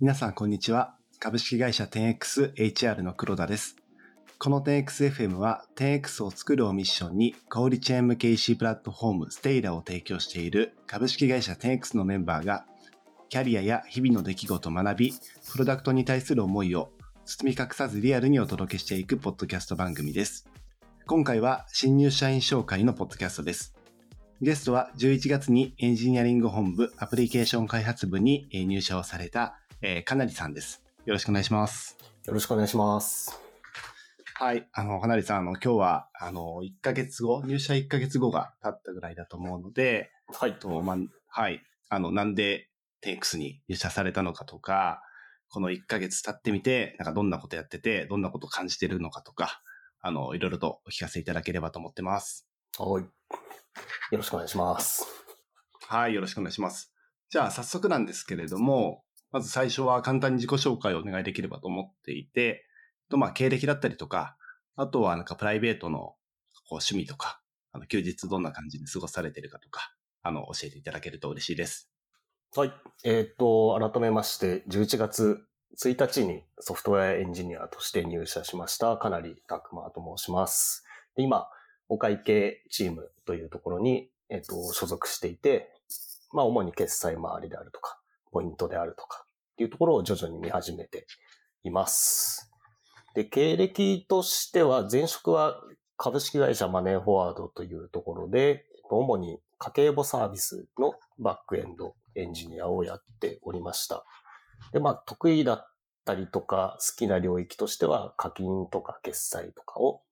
皆さん、こんにちは。株式会社 10XHR の黒田です。この 10XFM は 10X を作るをミッションに小売チェーン向け EC プラットフォームステイラを提供している株式会社 10X のメンバーがキャリアや日々の出来事を学び、プロダクトに対する思いを包み隠さずリアルにお届けしていくポッドキャスト番組です。今回は新入社員紹介のポッドキャストです。ゲストは11月にエンジニアリング本部アプリケーション開発部に入社をされた、えーかなりさんです。よろしくお願いします。よろしくお願いします。はい。あの、かなりさん、あの、今日は、あの、1ヶ月後、入社1ヶ月後が経ったぐらいだと思うので、はい。と、まあ、はい。あの、なんで、テイクスに入社されたのかとか、この1ヶ月経ってみて、なんかどんなことやってて、どんなこと感じてるのかとか、あの、いろいろとお聞かせいただければと思ってます。はい。よろしくお願いします。はい。よろしくお願いします。じゃあ、早速なんですけれども、まず最初は簡単に自己紹介をお願いできればと思っていて、と、まあ、経歴だったりとか、あとはなんかプライベートのこう趣味とか、あの、休日どんな感じで過ごされてるかとか、あの、教えていただけると嬉しいです。はい。えっ、と、改めまして、11月1日にソフトウェアエンジニアとして入社しました、かなりたくまと申します。今、お会計チームというところに、えっ、と、所属していて、まあ、主に決済周りであるとか、ポイントであるとか、っていうところを徐々に見始めています。で、経歴としては、前職は株式会社マネーフォワードというところで、主に家計簿サービスのバックエンドエンジニアをやっておりました。で、まあ、得意だったりとか、好きな領域としては、課金とか決済とかを、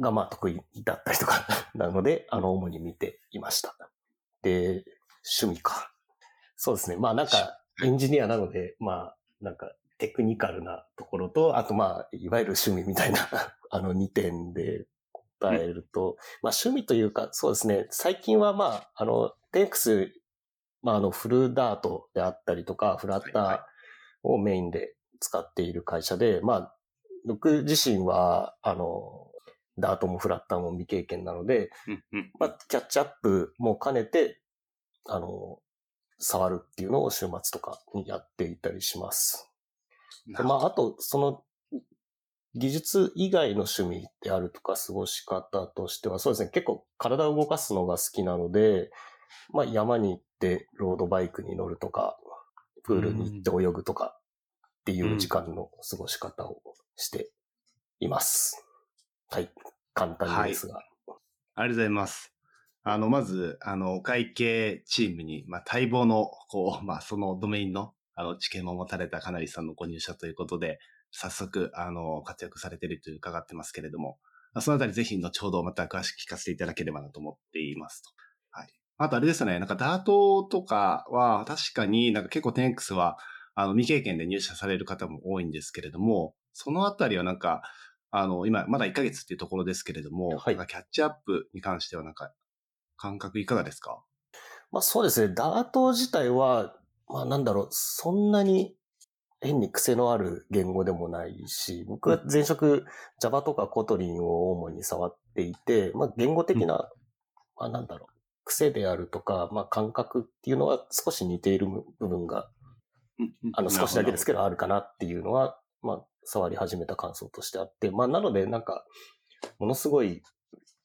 がまあ得意だったりとか、なので、あの、主に見ていました。で、趣味か。そうですね。まあなんか、エンジニアなので、まあ、なんか、テクニカルなところと、あとまあ、いわゆる趣味みたいな、あの2点で答えると、まあ趣味というか、そうですね、最近はまあ、あの、テンクス、まああの、フルダートであったりとか、フラッターをメインで使っている会社で、まあ、僕自身は、あの、ダートもフラッターも未経験なので。まあ、キャッチアップも兼ねて、あの、触るっていうのを週末とかにやっていたりします。でまあ、あと、その、技術以外の趣味であるとか過ごし方としては、そうですね、結構体を動かすのが好きなので、まあ、山に行ってロードバイクに乗るとか、プールに行って泳ぐとかっていう時間の過ごし方をしています。はい。簡単ですが。ありがとうございます。あの、まず、あの、お会計チームに、まあ、待望の、こう、まあ、そのドメインの、あの、知見も持たれたかなりさんのご入社ということで、早速、あの、活躍されていると伺ってますけれども、まあそのあたりぜひ後ほどまた詳しく聞かせていただければなと思っていますと。はい。あとあれですね、なんかダートとかは確かになんか結構 10X はあの未経験で入社される方も多いんですけれども、そのあたりはなんか、あの、今まだ1ヶ月っていうところですけれども、はいキャッチアップに関してはなんか感覚いかがですか？まあそうですね。ダート自体は、まあなんだろう、そんなに変に癖のある言語でもないし、僕は前職 Java とか Kotlin を主に触っていて、まあ言語的な、まあなんだろう、癖であるとか、まあ感覚っていうのは少し似ている部分が、あの少しだけですけどあるかなっていうのは、まあ触り始めた感想としてあって、まあなのでなんか、ものすごい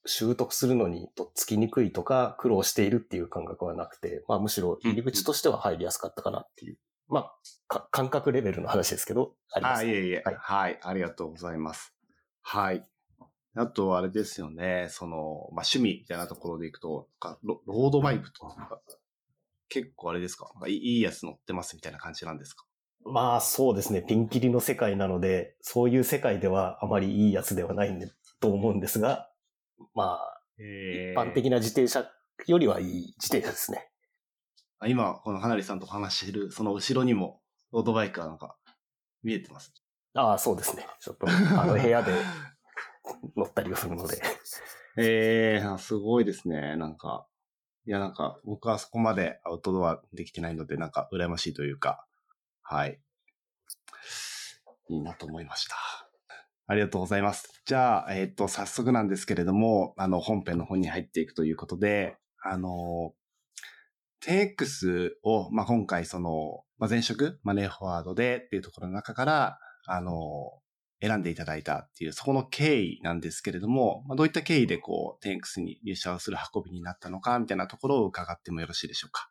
習得するのにとっつきにくいとか苦労しているっていう感覚はなくて、まあむしろ入り口としては入りやすかったかなっていう、まあか感覚レベルの話ですけど、ありまあ、す、いえいえ、はい。はい。ありがとうございます。はい。あとはあれですよね、その、まあ、趣味みたいなところでいくと、ロロードバイクとか、結構あれですか？いいやつ乗ってますみたいな感じなんですか？まあそうですね、ピンキリの世界なので、そういう世界ではあまりいいやつではないんで、と思うんですが、まあ、え一般的な自転車よりはいい自転車ですね。あ今、この花りさんと話している、その後ろにも、ロードバイクがなんか、見えてます？ああ、そうですね。ちょっと、あの部屋で 乗ったりをするので。ええー、すごいですね。なんか、いや、なんか、僕はそこまでアウトドアできてないので、なんか、羨ましいというか、はい。いいなと思いました。ありがとうございます。じゃあ、えっ、と、早速なんですけれども、あの、本編の方に入っていくということで、あの、10X を、まあ、今回その、まあ、前職、マネーフォワードでっていうところの中から、あの、選んでいただいたっていう、そこの経緯なんですけれども、まあ、どういった経緯でこう、10X に入社をする運びになったのか、みたいなところを伺ってもよろしいでしょうか。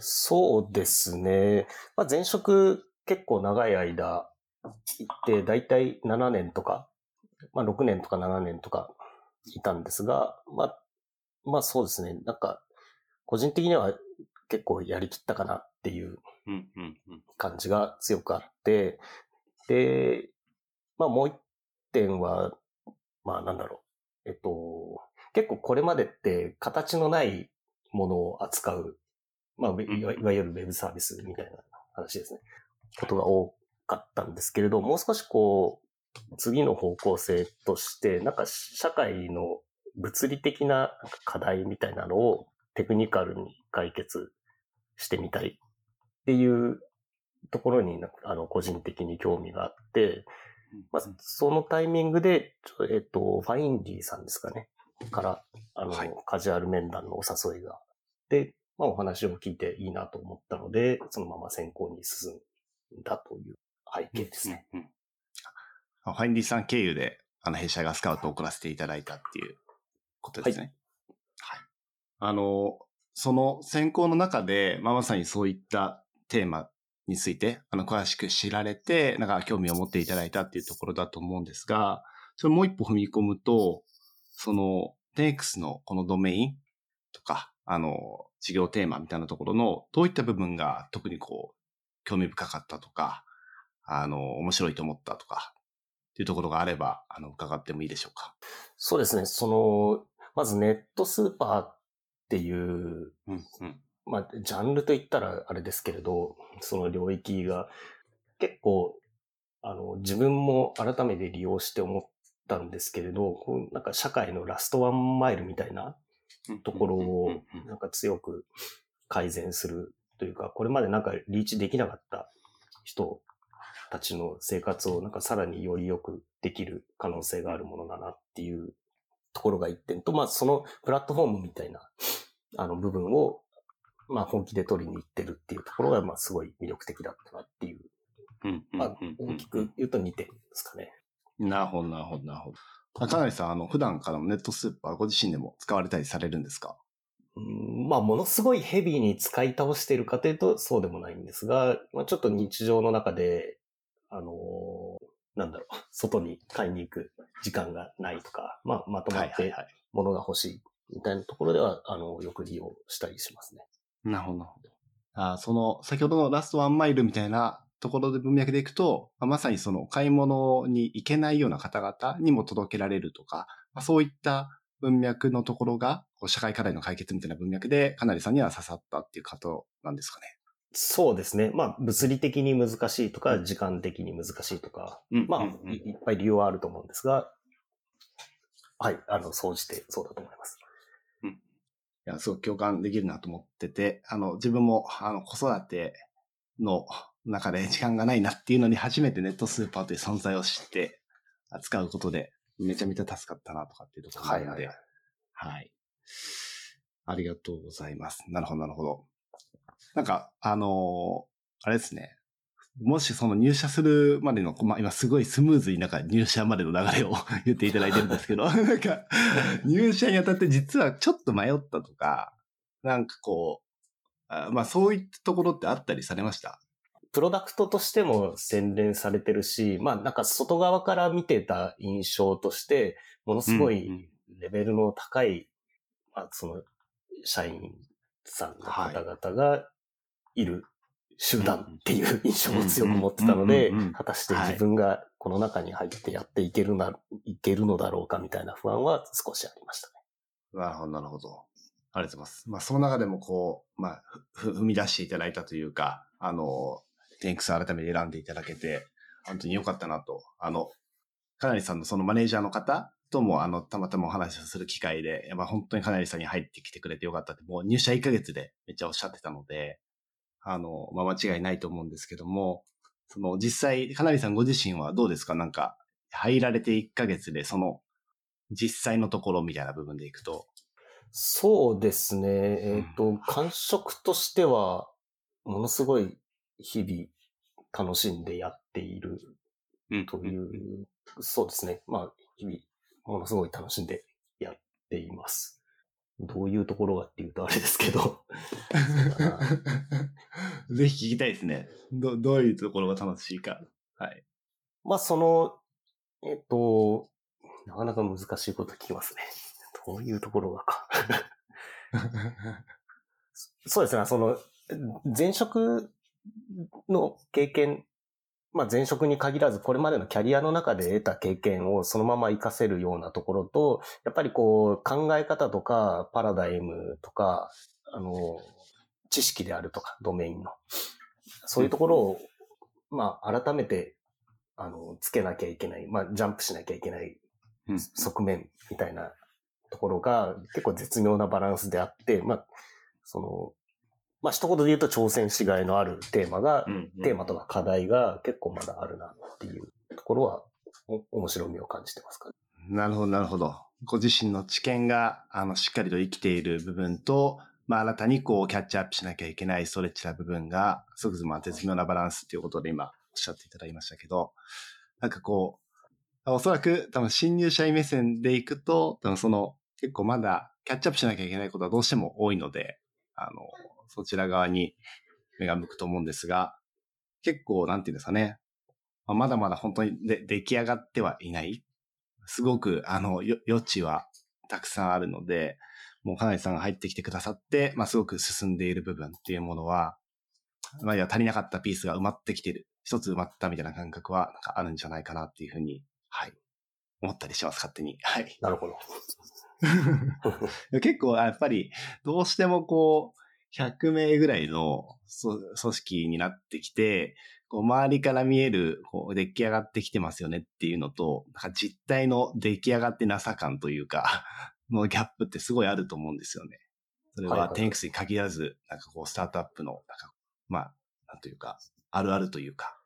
そうですね。まあ、前職結構長い間って、だいたい7年とか、まあ、6年とか7年とかいたんですが、まあ、まあそうですね。なんか、個人的には結構やりきったかなっていう感じが強くあって、で、まあもう一点は、まあなんだろう。えっと、結構これまでって形のないものを扱う、まあいわゆるウェブサービスみたいな話ですね。ことが多かったんですけれど、もう少しこう、次の方向性として、なんか社会の物理的な課題みたいなのをテクニカルに解決してみたいっていうところにあの個人的に興味があって、まあ、そのタイミングで、えっと、ファインディさんですかね。から、あの、はい、カジュアル面談のお誘いが。で、まあお話を聞いていいなと思ったので、そのまま選考に進んだという背景ですね。うんうん、ファインディさん経由で、あの、弊社がスカウトを送らせていただいたっていうことですね。はい。はい、あの、その選考の中で、まあ、まさにそういったテーマについて、あの、詳しく知られて、なんか興味を持っていただいたっていうところだと思うんですが、それもう一歩踏み込むと、その、10X のこのドメインとか、あの、事業テーマみたいなところの、どういった部分が特にこう、興味深かったとか、あの、面白いと思ったとか、っていうところがあれば、あの、伺ってもいいでしょうか？そうですね。その、まずネットスーパーっていう、うんうん、まあ、ジャンルといったらあれですけれど、その領域が結構、あの、自分も改めて利用して思ったんですけれど、こうなんか社会のラストワンマイルみたいなところを、なんか強く改善するというか、これまでなんかリーチできなかった人たちの生活をなんかさらにより良くできる可能性があるものだなっていうところが一点と、まあそのプラットフォームみたいなあの部分をまあ本気で取りに行ってるっていうところが、まあすごい魅力的だったなっていう。まあ大きく言うと2点ですかね。なるほど、なるほど、なるほど。かなりさん、あの、普段からネットスーパーご自身でも使われたりされるんですか？うんまあ、ものすごいヘビーに使い倒しているかというとそうでもないんですが、まあ、ちょっと日常の中で、あのー、なんだろう、外に買いに行く時間がないとか、まあ、まとまって物が欲しいみたいなところでは、あの、よく利用したりしますね。なるほど、なるほど。あその、先ほどのラストワンマイルみたいなところで文脈でいくと、まさにその買い物に行けないような方々にも届けられるとか、まあ、そういった文脈のところが、社会課題の解決みたいな文脈で、かなりさんには刺さったっていう方なんですかね。そうですね。まあ、物理的に難しいとか、時間的に難しいとか、うん、まあ、いっぱい理由はあると思うんですが、はい、あの、総じてそうだと思います。や、すごく共感できるなと思ってて、あの、自分も、あの、子育ての中で時間がないなっていうのに初めてネットスーパーという存在を知って扱うことで、めちゃめちゃ助かったなとかっていうところなので、はい、はいはい、ありがとうございます。なるほど、なるほど。なんか、あのー、あれですね。もしその入社するまでの、まあ、今すごいスムーズになんか入社までの流れを 言っていただいてるんですけど、なんか入社にあたって実はちょっと迷ったとか、なんかこう、あまあそういったところってあったりされました？プロダクトとしても洗練されてるし、まあなんか外側から見てた印象として、ものすごいレベルの高い、うんうん、まあその社員さんの方々がいる集団っていう印象を強く持ってたので、果たして自分がこの中に入ってやっていけるな、いけるのだろうかみたいな不安は少しありましたね。なるほど、なるほど。ありがとうございます。まあ、その中でもこう、まあ、踏み出していただいたというか、あの、テンクス改めて選んでいただけて、本当に良かったなと。あの、かなりさんのそのマネージャーの方とも、あの、たまたまお話をする機会で、やっぱ本当にかなりさんに入ってきてくれてよかったって、もう入社1ヶ月でめっちゃおっしゃってたので、あの、まあ、間違いないと思うんですけども、その実際、かなりさんご自身はどうですか？なんか、入られて1ヶ月で、その、実際のところみたいな部分でいくと。そうですね。えっ、と、感触としては、ものすごい日々楽しんでやっているうんという、そうですね。まあ、日々、ものすごい楽しんでやっています。どういうところがっていうとあれですけど。ぜひ聞きたいですね。ど、どういうところが楽しいか。はい。まあ、その、えっ、と、なかなか難しいこと聞きますね。どういうところがか。そうですね。その、前職の経験、まあ前職に限らず、これまでのキャリアの中で得た経験をそのまま活かせるようなところと、やっぱりこう、考え方とか、パラダイムとか、あの、知識であるとか、ドメインの。そういうところを、まあ改めて、あの、つけなきゃいけない、まあジャンプしなきゃいけないうん側面みたいなところが結構絶妙なバランスであって、まあ、その、まあ一言で言うと挑戦しがいのあるテーマが、テーマとか課題が結構まだあるなっていうところは、お面白みを感じてますかね。なるほど、なるほど。ご自身の知見が、あの、しっかりと生きている部分と、まあ、新たにこう、キャッチアップしなきゃいけないストレッチな部分が、すごくまあ、絶妙なバランスっていうことで今、おっしゃっていただきましたけど、なんかこう、おそらく多分新入社員目線でいくと、多分その、結構まだキャッチアップしなきゃいけないことはどうしても多いので、あの、そちら側に目が向くと思うんですが、結構、なんていうんですかね、まあまだまだ本当にで出来上がってはいないすごく、あの、よ余地はたくさんあるので、もうかなりさんが入ってきてくださって、まあ、すごく進んでいる部分っていうものは、まあ、いや、足りなかったピースが埋まってきてる。一つ埋まったみたいな感覚は、なんかあるんじゃないかなっていうふうに、はい。思ったりします、勝手に。はい。なるほど。結構、やっぱり、どうしてもこう、100名ぐらいのそ組織になってきて、こう周りから見える、こう、出来上がってきてますよねっていうのと、なんか実態の出来上がってなさ感というか、のギャップってすごいあると思うんですよね。それはいははいテンクスに限らず、なんかこう、スタートアップの、なんか、まあ、なんというか、あるあるというか、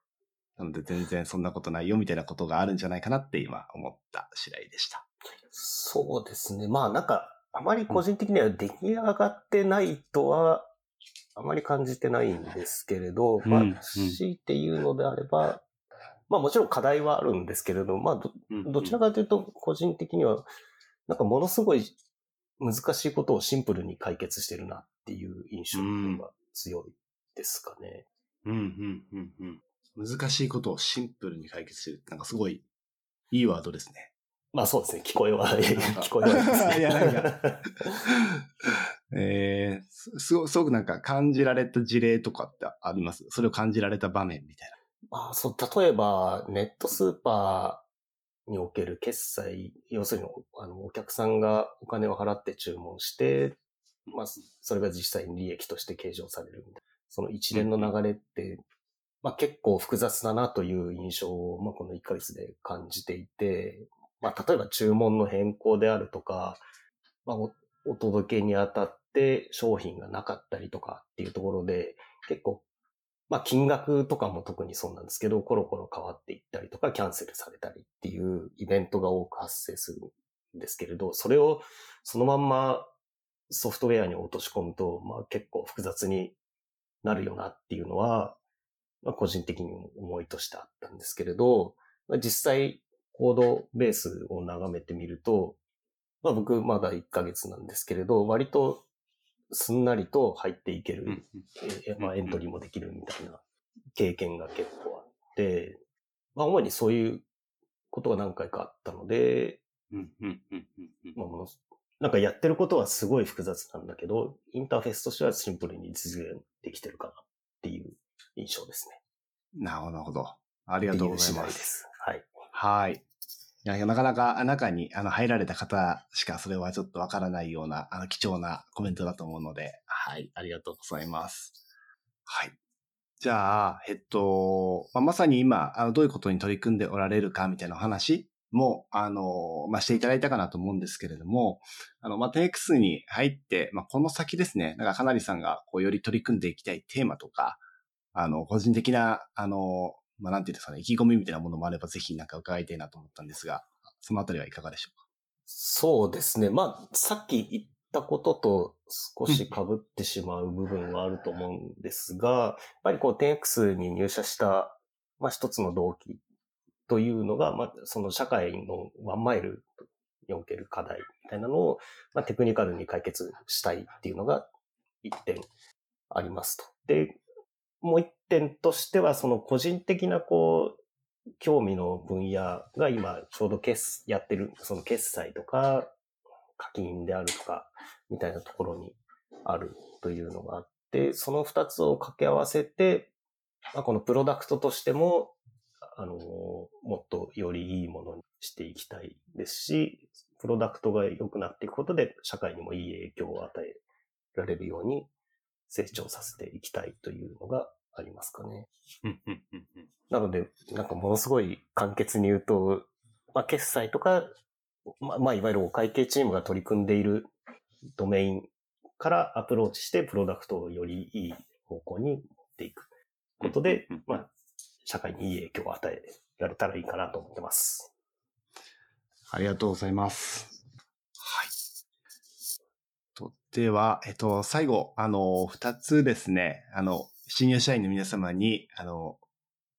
なので全然そんなことないよみたいなことがあるんじゃないかなって今思った次第でした。そうですね。まあなんか、あまり個人的には出来上がってないとは、あまり感じてないんですけれど、まあ強いて言うのであれば、まあもちろん課題はあるんですけれど、まあど、どちらかというと、個人的には、なんかものすごい難しいことをシンプルに解決してるなっていう印象が強いですかね。うん、うん、うん、うん。難しいことをシンプルに解決する。なんかすごい、いいワードですね。まあそうですね。聞こえは、聞こえはですね。いやなんか えー、すすごすごくなんか感じられた事例とかってあります？それを感じられた場面みたいまあそう、例えば、ネットスーパーにおける決済、要するに、あの、お客さんがお金を払って注文して、まあ、それが実際に利益として計上されるみたいな。その一連の流れって、まあ結構複雑だなという印象を、まあこの1ヶ月で感じていて、まあ例えば注文の変更であるとか、まあおお届けにあたって商品がなかったりとかっていうところで、結構まあ金額とかも特にそうなんですけど、コロコロ変わっていったりとか、キャンセルされたりっていうイベントが多く発生するんですけれど、それをそのまんまソフトウェアに落とし込むと、まあ結構複雑になるよなっていうのは、まあ個人的に思いとしてあったんですけれど、まあ、実際コードベースを眺めてみると、まあ僕まだ1ヶ月なんですけれど、割とすんなりと入っていけるまあ、エントリーもできるみたいな経験が結構あって、まあ、主にそういうことが何回かあったので、うんうんうんうんうんまあ、ものなんかやってることはすごい複雑なんだけど、インターフェースとしてはシンプルに実現できてるかなっていう印象ですね。なるほど。ありがとうございま。すす。はい。はい。なかなか中に入られた方しかそれはちょっとわからないような、貴重なコメントだと思うので、はい、ありがとうございます。はい。じゃあ、えっと、まあ、まさに今、あの、どういうことに取り組んでおられるかみたいな話も、あの、まあ、していただいたかなと思うんですけれども、あの、まあ、10X に入って、まあ、この先ですね、なんかかなりさんが、こう、より取り組んでいきたいテーマとか、あの、個人的な、あの、まあ、なんていうんですかね、意気込みみたいなものもあれば、ぜひなんか伺いたいなと思ったんですが、そのあたりはいかがでしょうか？そうですね。まあ、さっき言ったことと少し被ってしまう部分はあると思うんですが、やっぱりこう 10X に入社した、まあ一つの動機というのが、まあその社会のワンマイルにおける課題みたいなのを、まあテクニカルに解決したいっていうのが一点ありますと。で、もう一点としては、その個人的なこう、興味の分野が今ちょうど決やってる、その決済とか課金であるとか、みたいなところにあるというのがあって、その二つを掛け合わせて、まあ、このプロダクトとしても、あの、もっとよりいいものにしていきたいですし、プロダクトが良くなっていくことで社会にもいい影響を与えられるように成長させていきたいというのがありますかね。なので、なんかものすごい簡潔に言うと、まあ、決済とか、まあ、まあ、いわゆるお会計チームが取り組んでいるドメインからアプローチしてプロダクトをよりいい方向に持っていくことで、まあ、社会にいい影響を与えられたらいいかなと思ってます。ありがとうございます。では、えっと、最後、あの、二つですね、あの、新入社員の皆様に、あの、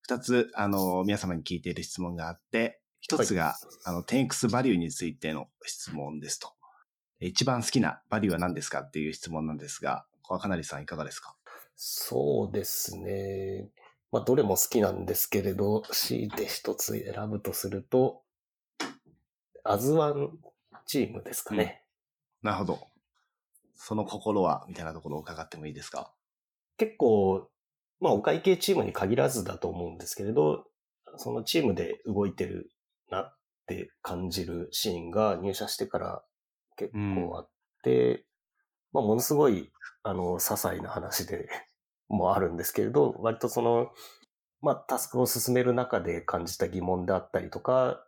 二つ、あの、皆様に聞いている質問があって、一つが、はい、あの、10X バリューについての質問ですと。一番好きなバリューは何ですかっていう質問なんですが、これはかなりさんいかがですか？そうですね。まあ、どれも好きなんですけれど、強いて一つ選ぶとすると、アズワンチームですかね。うん、なるほど。その心はみたいなところを伺ってもいいですか？結構、まあお会計チームに限らずだと思うんですけれど、そのチームで動いてるなって感じるシーンが入社してから結構あって、うん、まあものすごい、あの、些細な話で もあるんですけれど、割とその、まあタスクを進める中で感じた疑問であったりとか、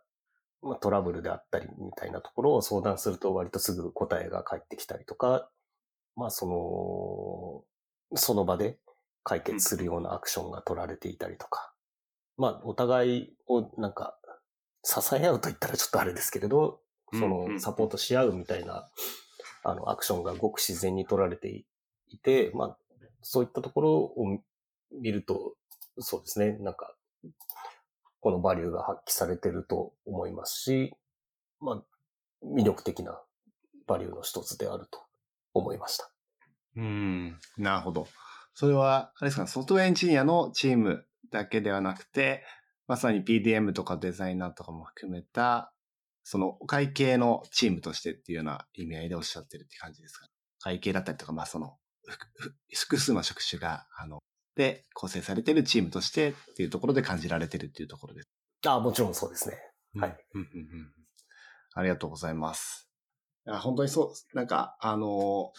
まあトラブルであったりみたいなところを相談すると割とすぐ答えが返ってきたりとか、まあその、その場で解決するようなアクションが取られていたりとか、まあお互いをなんか支え合うと言ったらちょっとあれですけれど、そのサポートし合うみたいな、あのアクションがごく自然に取られていて、まあそういったところを見ると、そうですね、なんか、このバリューが発揮されてると思いますし、まあ、魅力的なバリューの一つであると思いました。うん、なるほど。それは、あれですか、ソフトウェアエンジニアのチームだけではなくて、まさに PDM とかデザイナーとかも含めた、その会計のチームとしてっていうような意味合いでおっしゃってるって感じですか会計だったりとか、まあその、複数の職種が、あの、で構成されてるチームとしてっていうところで感じられてるっていうところです。ああ、もちろんそうですね。はい。ありがとうございます。本当にそう、なんか、あのー、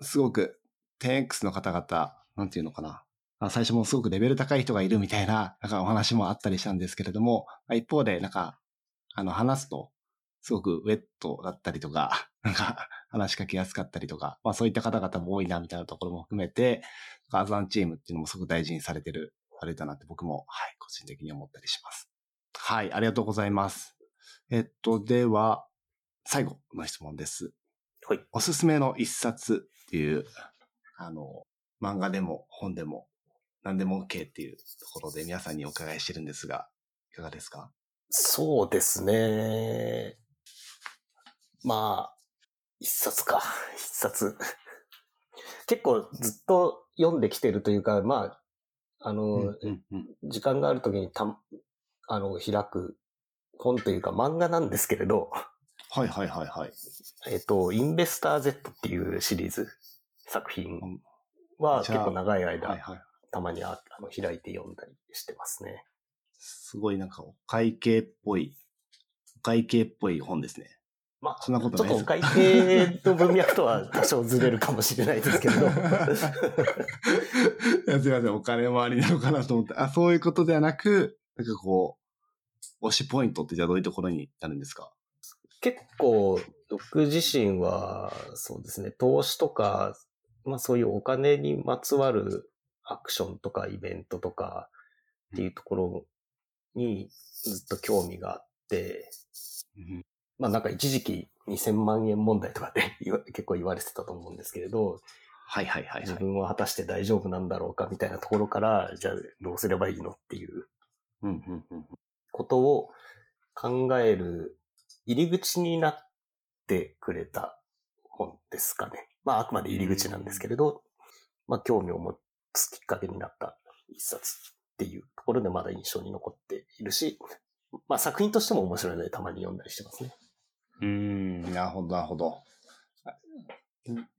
すごく 10X の方々、なんていうのかな。最初もすごくレベル高い人がいるみたいな、なんかお話もあったりしたんですけれども、一方で、なんか、あの、話すと、すごくウェットだったりとか、なんか、話しかけやすかったりとか、まあそういった方々も多いな、みたいなところも含めて、アザンチームっていうのもすごく大事にされてる、あれだなって僕も、はい、個人的に思ったりします。はい、ありがとうございます。えっと、では、最後の質問です。はい。おすすめの一冊っていう、あの、漫画でも本でも何でも OK っていうところで皆さんにお伺いしてるんですが、いかがですか？そうですね。まあ、一冊か、一冊。結構ずっと読んできてるというか、まあ、あの、うんうんうん、時間があるときにた、あの、開く本というか漫画なんですけれど、はいはいはいはい。えっと、インベスター Z っていうシリーズ作品は結構長い間、はいはい、たまにああの開いて読んだりしてますね。すごいなんかお会計っぽい、お会計っぽい本ですね。まあ、そんなことないちょっとお会計の文脈とは多少ずれるかもしれないですけど。すいません、お金回りなのかなと思って。あ、そういうことではなく、なんかこう、推しポイントってじゃあどういうところになるんですか？結構、僕自身は、そうですね、投資とか、まあそういうお金にまつわるアクションとかイベントとかっていうところにずっと興味があって、まあなんか一時期2000万円問題とかって 結構言われてたと思うんですけれど、はいはいはい、はい、自分は果たして大丈夫なんだろうかみたいなところから、じゃあどうすればいいのっていうことを考える入り口になってくれた本ですかね。まああくまで入り口なんですけれど、まあ興味を持つきっかけになった一冊っていうところでまだ印象に残っているし、まあ作品としても面白いのでたまに読んだりしてますね。うん、なるほど、なるほど。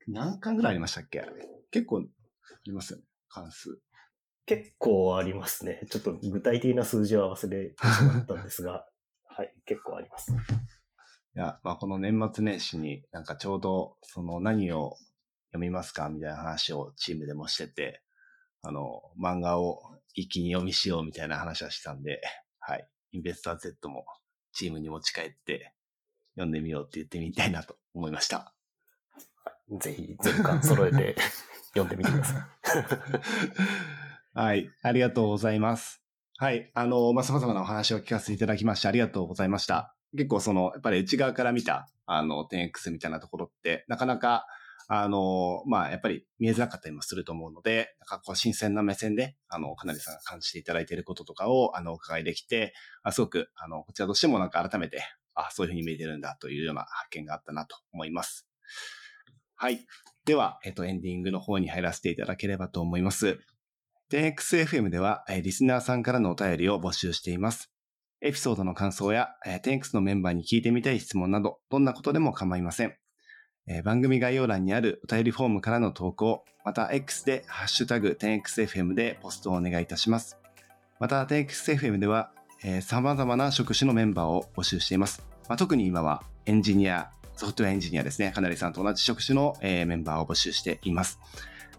何巻ぐらいありましたっけ？結構ありますよね、関数。結構ありますね。ちょっと具体的な数字は忘れてしまったんですが、はい、結構あります。いや、まあこの年末年始になんかちょうどその何を読みますかみたいな話をチームでもしてて、あの、漫画を一気に読みしようみたいな話はしたんで、はい。インベスター Z もチームに持ち帰って読んでみようって言ってみたいなと思いました。ぜひ全巻揃えて 読んでみてください。はい。ありがとうございます。はい。あの、まあ、様々なお話を聞かせていただきましてありがとうございました。結構その、やっぱり内側から見た、あの、10X みたいなところって、なかなか、あの、まあ、やっぱり見えづらかったりもすると思うので、なんかこう、新鮮な目線で、あの、かなりさんが感じていただいていることとかを、あの、お伺いできて、あすごく、あの、こちらとしてもなんか改めて、あ、そういうふうに見えてるんだというような発見があったなと思います。はい。では、えっと、エンディングの方に入らせていただければと思います。10XFM では、リスナーさんからのお便りを募集しています。エピソードの感想や、え 10X のメンバーに聞いてみたい質問など、どんなことでも構いません。番組概要欄にあるお便りフォームからの投稿、また X でハッシュタグ 10XFM でポストをお願いいたします。また 10XFM では、様々な職種のメンバーを募集しています。まあ、特に今はエンジニア、ソフトウェアエンジニアですね。かなりさんと同じ職種の、メンバーを募集しています。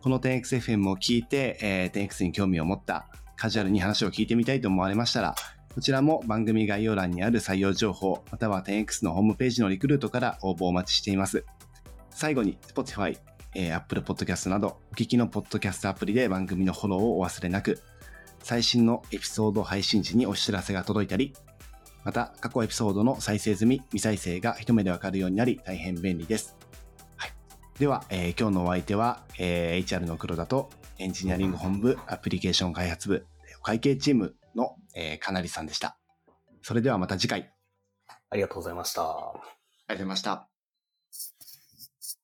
この 10XFM を聞いて、えー、10X に興味を持った、カジュアルに話を聞いてみたいと思われましたら、こちらも番組概要欄にある採用情報、または 10X のホームページのリクルートから応募お待ちしています。最後に Spotify、えー、Apple Podcast などお聞きのポッドキャストアプリで番組のフォローをお忘れなく、最新のエピソード配信時にお知らせが届いたり、また過去エピソードの再生済み、未再生が一目でわかるようになり大変便利です。はい、では、えー、今日のお相手は、えー、HR の黒田とエンジニアリング本部アプリケーション開発部会計チーム、えー、かなりさんでした。それではまた次回。ありがとうございました。ありがとうございました。